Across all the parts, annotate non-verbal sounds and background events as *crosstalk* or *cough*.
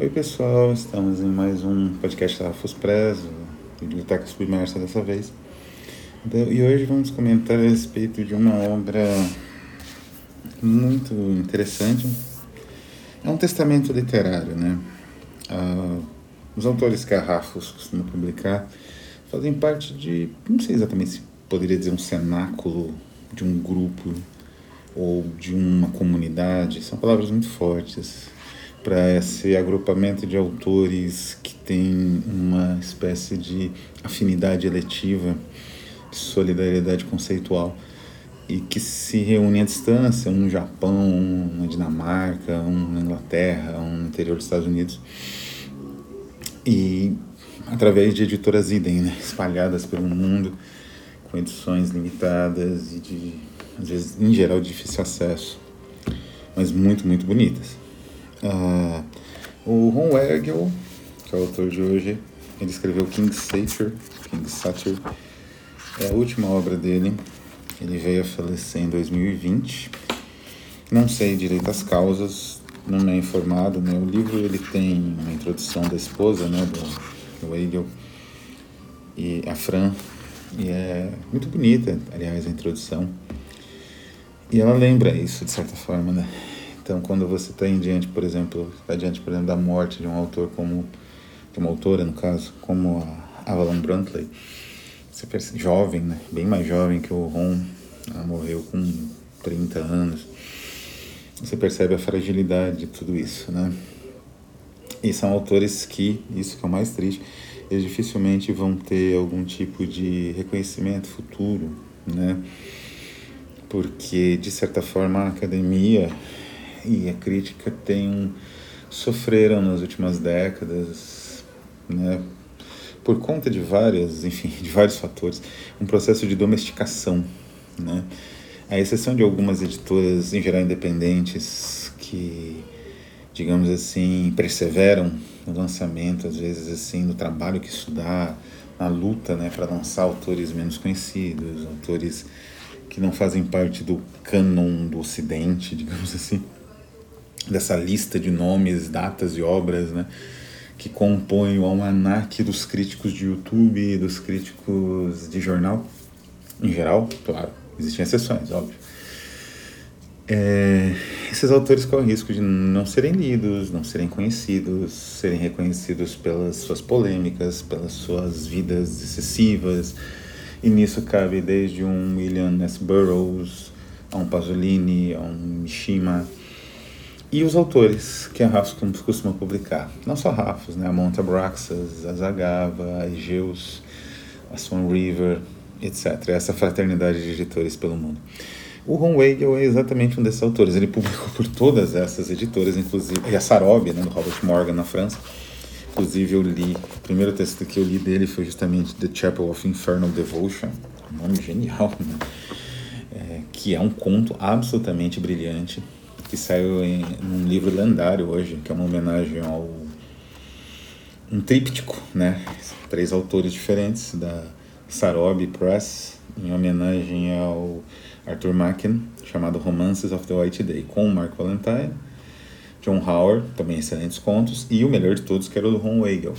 Oi pessoal, estamos em mais um podcast da Fuspress, Biblioteca Submersa dessa vez. Então, e hoje vamos comentar a respeito de uma obra muito interessante. É um testamento literário, né? Ah, os autores que a Rafos costuma publicar fazem parte de, não sei exatamente se poderia dizer um cenáculo de um grupo ou de uma comunidade, são palavras muito fortes para esse agrupamento de autores que tem uma espécie de afinidade eletiva, de solidariedade conceitual e que se reúnem à distância, um no Japão, um na Dinamarca, um na Inglaterra, um no interior dos Estados Unidos, e através de editoras idem, né, espalhadas pelo mundo, com edições limitadas e de, às vezes, em geral, de difícil acesso, mas muito, muito bonitas. Uh, o Ron Weigel, que é o autor de hoje, ele escreveu King Satyr, King Satyr, é a última obra dele. Ele veio a falecer em 2020. Não sei direito as causas, não é informado. Né? O livro ele tem uma introdução da esposa, né, do, do Weigel, e a Fran, e é muito bonita, aliás, a introdução. E ela lembra isso de certa forma, né? Então, quando você está diante, por exemplo, está diante, por exemplo, da morte de um autor como, de uma autora, no caso, como a Avalon Bruntley, você percebe, jovem, né? Bem mais jovem que o Ron, ela morreu com 30 anos. Você percebe a fragilidade de tudo isso, né? E são autores que, isso que é o mais triste, eles dificilmente vão ter algum tipo de reconhecimento futuro, né? Porque, de certa forma, a academia e a crítica tem sofreram nas últimas décadas, né, por conta de várias, enfim, de vários fatores, um processo de domesticação, né? A exceção de algumas editoras, em geral independentes, que, digamos assim, perseveram no lançamento, às vezes assim, no trabalho que estudar, na luta, né, para lançar autores menos conhecidos, autores que não fazem parte do cânon do Ocidente, *laughs* digamos assim dessa lista de nomes, datas e obras, né, que compõem o almanaque dos críticos de YouTube, dos críticos de jornal, em geral, claro, existem exceções, óbvio. É, esses autores correm risco de não serem lidos, não serem conhecidos, serem reconhecidos pelas suas polêmicas, pelas suas vidas excessivas, e nisso cabe desde um William S. Burroughs, a um Pasolini, a um Mishima, e os autores que a Rafos costuma publicar. Não só Rafos, né? a Monta Braxas, a Zagava, a Egeus, a Swan River, etc. Essa fraternidade de editores pelo mundo. O Ron Weigel é exatamente um desses autores. Ele publicou por todas essas editoras, inclusive. E a Sarob, né, do Robert Morgan, na França. Inclusive, eu li. O primeiro texto que eu li dele foi justamente The Chapel of Infernal Devotion. Um nome genial, né? É, que é um conto absolutamente brilhante que saiu em um livro lendário hoje, que é uma homenagem ao um tríptico, né? Três autores diferentes da Sarob Press, em homenagem ao Arthur Machen, chamado Romances of the White Day, com Mark Valentine, John Howard, também excelentes contos, e o melhor de todos, que era o do Ron Weigel.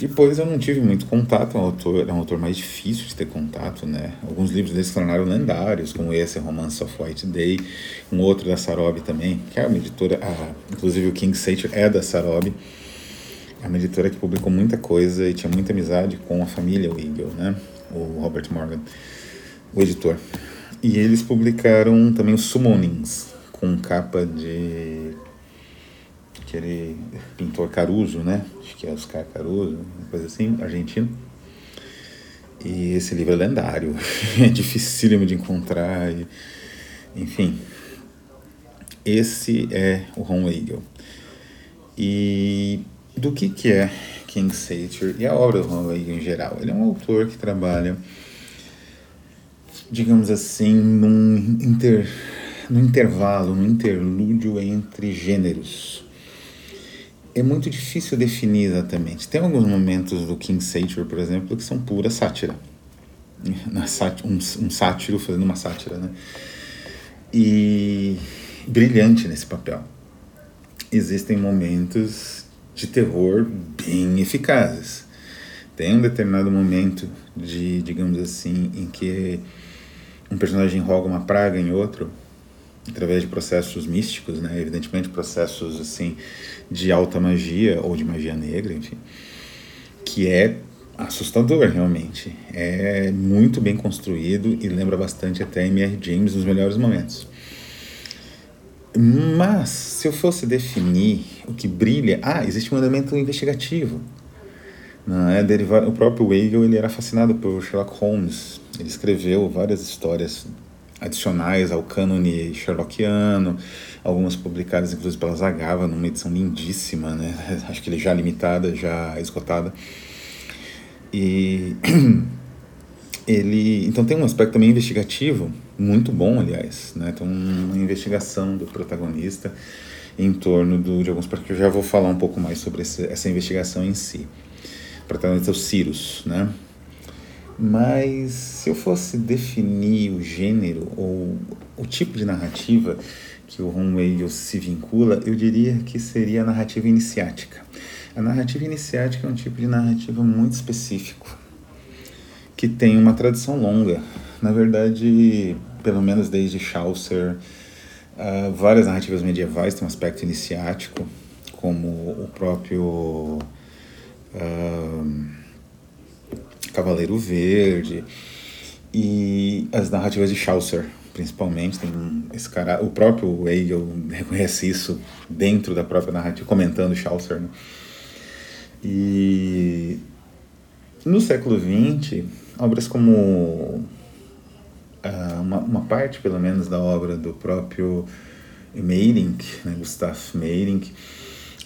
Depois eu não tive muito contato, é um autor, é um autor mais difícil de ter contato, né? Alguns livros dele se tornaram lendários, como esse, Romance of White Day, um outro da Sarob também, que é uma editora, ah, inclusive o King Satyr é da Sarob, é uma editora que publicou muita coisa e tinha muita amizade com a família Eagle, né? O Robert Morgan, o editor. E eles publicaram também os Summonings, com capa de aquele pintor Caruso, né? Acho que é Oscar Caruso, uma coisa assim, argentino. E esse livro é lendário, *laughs* é dificílimo de encontrar, e, enfim. Esse é o Ron Weigel. E do que, que é King Satyr e a obra do Ron Weigel em geral? Ele é um autor que trabalha, digamos assim, num, inter, num intervalo, num interlúdio entre gêneros é muito difícil definir exatamente. Tem alguns momentos do King Satyr, por exemplo, que são pura *laughs* sátira. Um, um sátiro fazendo uma sátira, né? E brilhante nesse papel. existem momentos de terror bem eficazes. Tem um determinado momento de, digamos assim, em que um personagem roga uma praga em outro através de processos místicos, né? Evidentemente processos assim de alta magia ou de magia negra, enfim, que é assustador realmente. É muito bem construído e lembra bastante até M.R. James nos melhores momentos. Mas, se eu fosse definir o que brilha, ah, existe um elemento investigativo. Não é o próprio Weigel ele era fascinado por Sherlock Holmes. Ele escreveu várias histórias adicionais ao cânone sherlockiano, algumas publicadas inclusive pela Zagava, numa edição lindíssima, né? *laughs* Acho que ele já limitada, já esgotada. E *clears throat* ele então tem um aspecto também investigativo muito bom, aliás, né? Tem uma investigação do protagonista em torno do, de alguns porque eu já vou falar um pouco mais sobre esse, essa investigação em si. O protagonista é o Cyrus, né? Mas se eu fosse definir o gênero ou o tipo de narrativa que o Ron se vincula, eu diria que seria a narrativa iniciática. A narrativa iniciática é um tipo de narrativa muito específico, que tem uma tradição longa. Na verdade, pelo menos desde Chaucer, uh, várias narrativas medievais têm um aspecto iniciático, como o próprio uh, Cavaleiro Verde e as narrativas de Chaucer, principalmente. Tem esse cara, o próprio Hegel reconhece isso dentro da própria narrativa, comentando Chaucer. Né? E no século XX, obras como uh, uma, uma, parte, pelo menos, da obra do próprio Meyrink, né, Gustav Meyrink,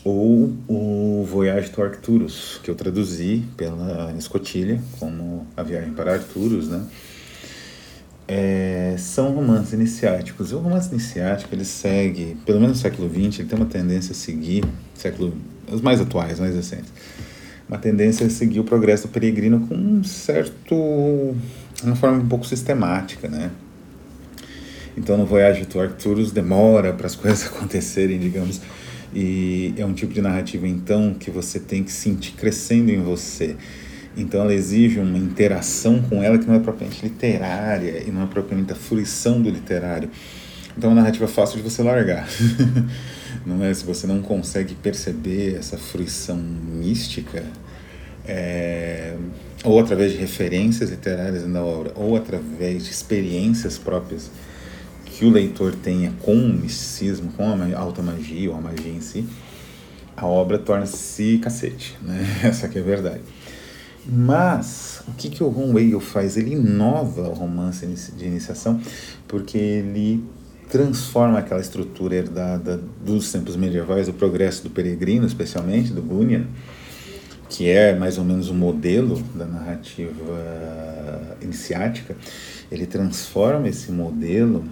ou o Voyage to Arcturus, que eu traduzi pela Escotilha como A Viagem para Arcturus, né? É, são romances iniciáticos. E o romance iniciático, ele segue, pelo menos no século XX, ele tem uma tendência a seguir, século os mais atuais, mais recentes, uma tendência a seguir o progresso do peregrino com um certo, uma forma um pouco sistemática, né? Então, no Voyage to Arcturus demora para as coisas *laughs* acontecerem, digamos, e é um tipo de narrativa então que você tem que sentir crescendo em você. Então ela exige uma interação com ela que não é propriamente literária e não é propriamente a fruição do literário. Então é uma narrativa fácil de você largar. *laughs* não é? Se você não consegue perceber essa fruição mística, é, ou através de referências literárias na obra, ou através de experiências próprias que o leitor tenha com o misticismo, com a alta magia ou a magia em si, a obra torna-se cacete, né? *laughs* Essa que é a verdade. Mas o que, que o Ron Whale faz? Ele inova o romance de iniciação porque ele transforma aquela estrutura herdada dos tempos medievais, o progresso do peregrino, especialmente do Bunyan, que é mais ou menos o modelo da narrativa iniciática, ele transforma esse modelo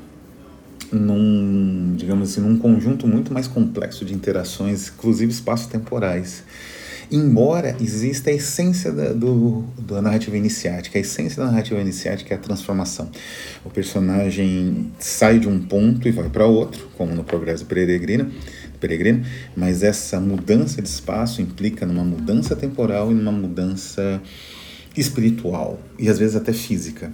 num, digamos assim, num conjunto muito mais complexo de interações, inclusive espaço-temporais embora exista a essência da, do, da narrativa iniciática. A essência da narrativa iniciática é a transformação. O personagem sai de um ponto e vai para outro, como no Progresso Peregrino, peregrino, mas essa mudança de espaço implica numa mudança temporal e numa mudança espiritual e às vezes até física.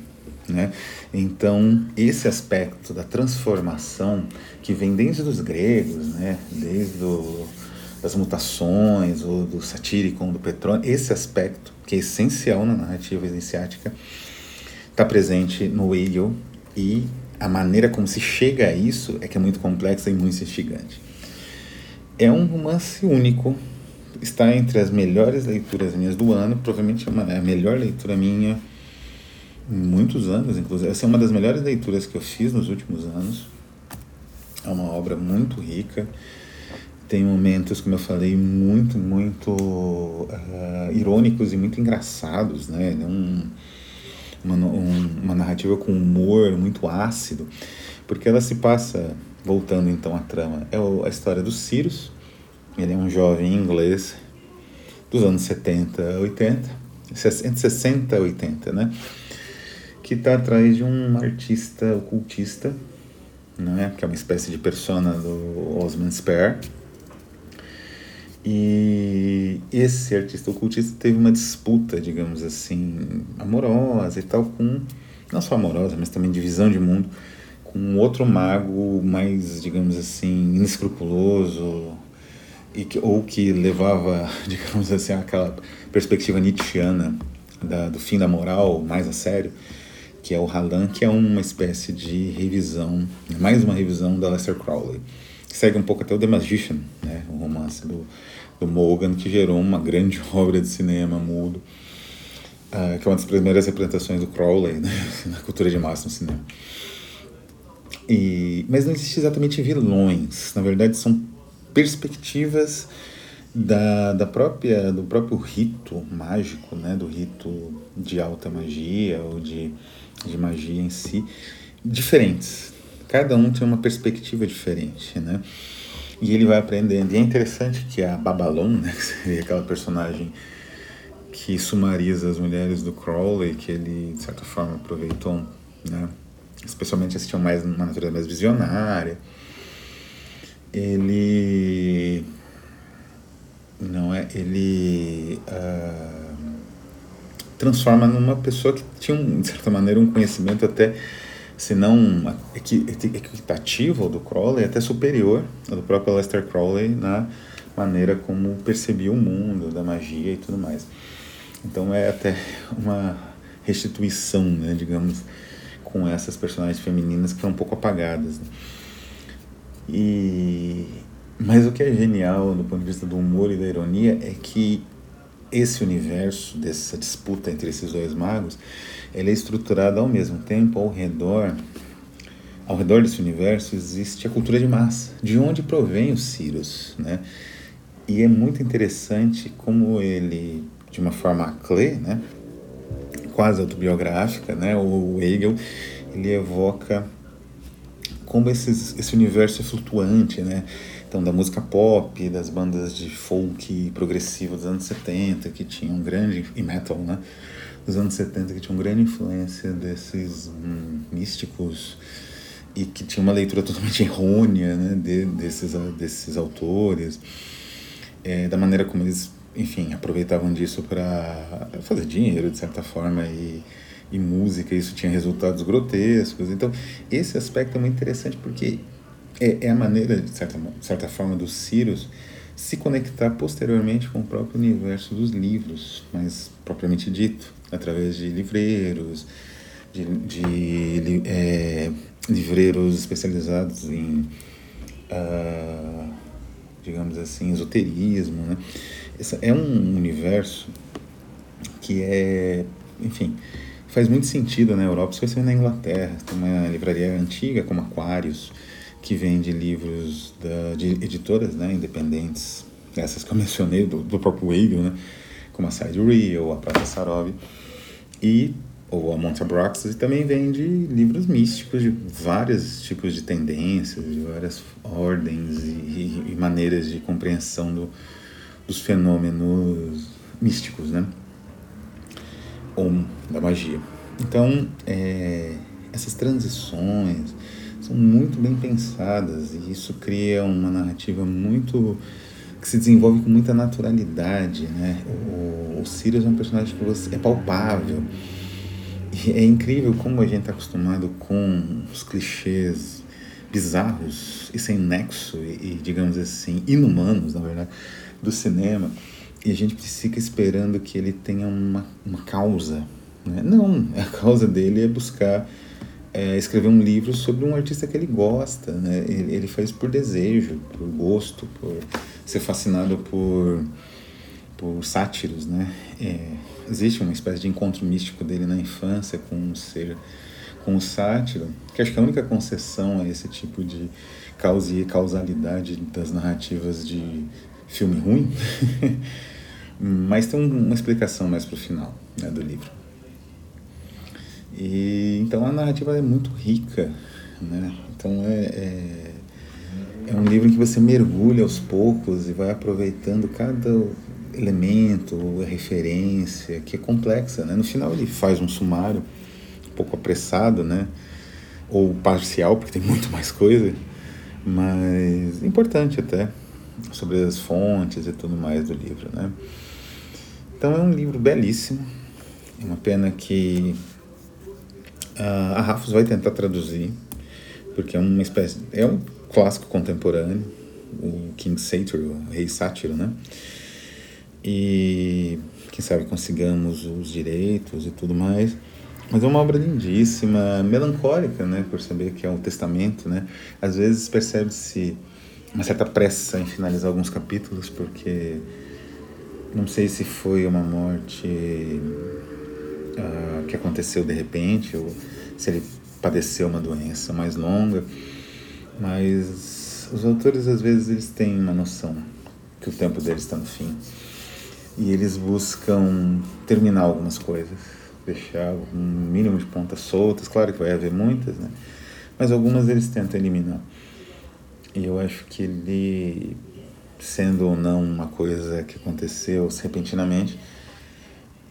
Né? Então, esse aspecto da transformação que vem desde os gregos, né? desde o das mutações, ou do satíricon, do Petrônio, esse aspecto, que é essencial na narrativa iniciática, está presente no Hegel e a maneira como se chega a isso é que é muito complexa e muito instigante. É um romance único, está entre as melhores leituras minhas do ano, provavelmente é, é a melhor leitura minha muitos anos, inclusive. Essa é uma das melhores leituras que eu fiz nos últimos anos. É uma obra muito rica tem momentos, como eu falei, muito, muito uh, irônicos e muito engraçados, né? É um, uma, um, uma narrativa com humor muito ácido, porque ela se passa, voltando então à trama, é a história do Cyrus, ele é um jovem inglês dos anos 70, 80, entre 60 e 80, né? Que está atrás de um artista ocultista, né? Que é uma espécie de persona do Osman Spare, E esse artista ocultista teve uma disputa, digamos assim, amorosa e tal, com, não só amorosa, mas também de visão de mundo, com outro mago mais, digamos assim, inescrupuloso, e que, ou que levava, *laughs* digamos assim, aquela perspectiva nietzschiana da, do fim da moral mais a sério, que é o Halan, que é uma espécie de revisão, mais uma revisão da Lester Crowley. Segue um pouco até o The Magician, né, o romance do, do Morgan, que gerou uma grande *laughs* obra de cinema mudo, uh, que é uma das primeiras representações do Crowley né, *laughs* na cultura de massa no cinema. E, mas não existe exatamente vilões, na verdade são perspectivas da, da própria do próprio rito mágico, né, do rito de alta magia ou de, de magia em si, diferentes. Cada um tem uma perspectiva diferente, né? E ele vai aprendendo. E é interessante que a Babylon, né, *laughs* que seria aquela personagem que sumariza as mulheres do Crowley, que ele, de certa forma, aproveitou, né? especialmente as que tinham mais uma natureza mais visionária. Ele não é ele uh, transforma numa pessoa que tinha um, de certa maneira um conhecimento até se não equitativo ao do Crowley até superior ao do próprio Lester Crowley na maneira como percebia o mundo da magia e tudo mais então é até uma restituição né digamos com essas personagens femininas que foram um pouco apagadas né? e mas o que é genial do ponto de vista do humor e da ironia é que esse universo, dessa disputa entre esses dois magos, ele é estruturado ao mesmo tempo ao redor ao redor desse universo existe a cultura de massa, de onde provém os Círios, né? E é muito interessante como ele, de uma forma clé, né, quase autobiográfica, né, o Hegel, ele evoca como esses, esse universo é flutuante, né? Então, da música pop, das bandas de folk progressivo dos anos 70, que tinham grande. e metal, né? Dos anos 70, que tinham grande influência desses hum, místicos e que tinha uma leitura totalmente *laughs* errônea né, de, desses, desses autores, é, da maneira como eles, enfim, aproveitavam disso para fazer dinheiro, de certa forma, e, e música, isso tinha resultados grotescos. Então, esse aspecto é muito interessante porque é, é a maneira, de certa, certa forma, dos Círios se conectar posteriormente com o próprio universo dos livros, mais propriamente dito, através de livreiros, de, de é, livreiros especializados em, uh, digamos assim, esoterismo. Né? Esse é um universo que é, enfim, faz muito sentido na Europa, especialmente na Inglaterra. Tem uma livraria antiga como Aquarius, que vende livros da, de editoras né, independentes, essas que eu *laughs* mencionei, do, do próprio Hegel, né, como a Side Real, a Prata Sarov, e, ou a Monte Abraxas, e também vende livros místicos de vários tipos de tendências, de várias ordens e, e, e maneiras de compreensão do, dos fenômenos místicos, né? Ou da magia. Então, é, essas transições, são muito bem pensadas e isso cria uma narrativa muito que se desenvolve com muita naturalidade, né? O, o Sirius é um personagem que você, é palpável e é incrível como a gente está acostumado com os clichês bizarros e sem nexo e, e, digamos assim inumanos, na verdade, do cinema e a gente fica esperando que ele tenha uma, uma causa. Né? Não, a causa dele é buscar é, escrever um livro sobre um artista que ele gosta, né? Ele, ele faz por desejo, por gosto, por ser fascinado por, por sátiros, né? É, existe uma espécie de encontro místico dele na infância com um ser, com o sátiro, que acho que é a única concessão a esse tipo de causa e causalidade das narrativas de filme ruim, *laughs* mas tem uma explicação mais pro final né, do livro. E, então a narrativa é muito rica, né? Então é, é, é um livro em que você mergulha aos poucos e vai aproveitando cada elemento, referência, que é complexa, né? No final ele faz um sumário um pouco apressado, né? Ou parcial, porque tem *laughs* muito mais coisa, mas importante até, sobre as fontes e tudo mais do livro, né? Então é um livro belíssimo. É uma pena que a Rafos vai tentar traduzir, porque é uma espécie é um clássico contemporâneo, o King Satyr, o Rei Sátiro, né? E quem sabe consigamos os direitos e tudo mais. Mas é uma obra lindíssima, melancólica, né, por saber que é um testamento, né? Às vezes percebe-se uma certa pressa em finalizar alguns capítulos, porque não sei se foi uma morte uh, que aconteceu de repente, ou se ele padeceu uma doença mais longa, mas os autores às vezes eles têm uma noção que o tempo deles está no fim e eles buscam terminar algumas coisas deixar um mínimo de pontas soltas. Claro que vai haver muitas, né? Mas algumas eles tentam eliminar. E eu acho que ele, sendo ou não uma coisa que aconteceu repentinamente,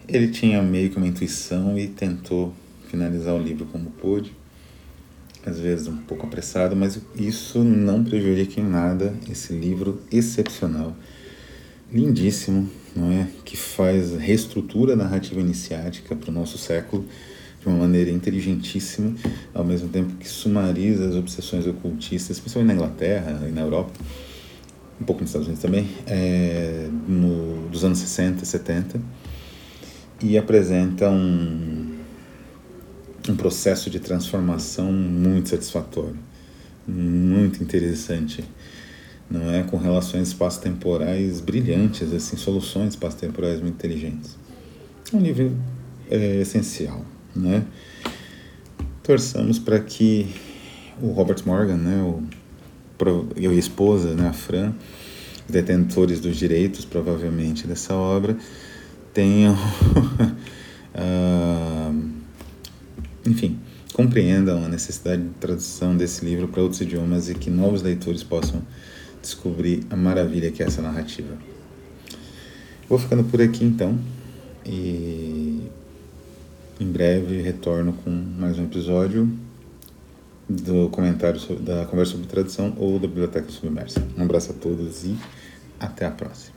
ele tinha meio que uma intuição e tentou finalizar o livro como pôde. Às vezes um pouco apressado, mas isso não prejudica em nada esse livro excepcional lindíssimo, não é? que faz reestrutura narrativa iniciática para o nosso século de uma maneira inteligentíssima, ao mesmo tempo que sumariza as obsessões ocultistas, principalmente na Inglaterra e na Europa, um pouco nos Estados Unidos também, é, no, dos anos 60 e 70, e apresenta um, um processo de transformação muito satisfatório, muito interessante não é com relações espaço-temporais brilhantes, assim, soluções espaço-temporais muito inteligentes. É um nível é, essencial, né? Torçamos para que o Robert Morgan, né, o, e a esposa, né, a Fran, detentores dos direitos, provavelmente, dessa obra, tenham, *laughs* uh, enfim, compreendam a necessidade de tradução desse livro para outros idiomas e que novos leitores possam descobrir a maravilha que é essa narrativa. Vou ficando por aqui então e em breve retorno com mais um episódio do comentário sobre, da conversa sobre tradução ou da biblioteca submersa. Um abraço a todos e até a próxima.